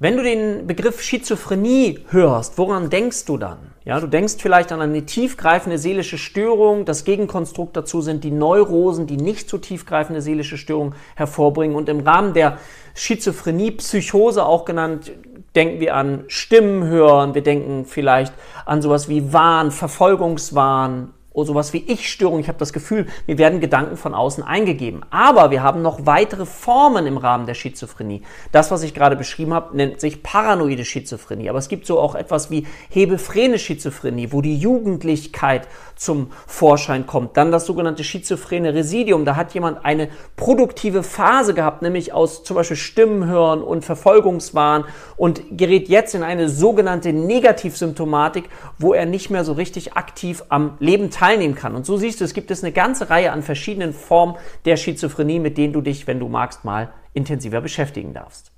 Wenn du den Begriff Schizophrenie hörst, woran denkst du dann? Ja, du denkst vielleicht an eine tiefgreifende seelische Störung. Das Gegenkonstrukt dazu sind die Neurosen, die nicht so tiefgreifende seelische Störungen hervorbringen. Und im Rahmen der Schizophrenie, Psychose auch genannt, denken wir an Stimmen hören. Wir denken vielleicht an sowas wie Wahn, Verfolgungswahn, sowas wie Ich-Störung. Ich habe das Gefühl, mir werden Gedanken von außen eingegeben. Aber wir haben noch weitere Formen im Rahmen der Schizophrenie. Das, was ich gerade beschrieben habe, nennt sich paranoide Schizophrenie. Aber es gibt so auch etwas wie hebephrene Schizophrenie, wo die Jugendlichkeit zum Vorschein kommt. Dann das sogenannte schizophrene Residium. Da hat jemand eine produktive Phase gehabt, nämlich aus zum Beispiel Stimmen hören und Verfolgungswahn und gerät jetzt in eine sogenannte Negativsymptomatik, wo er nicht mehr so richtig aktiv am Leben teilnehmen kann. Und so siehst du, es gibt es eine ganze Reihe an verschiedenen Formen der Schizophrenie, mit denen du dich, wenn du magst, mal intensiver beschäftigen darfst.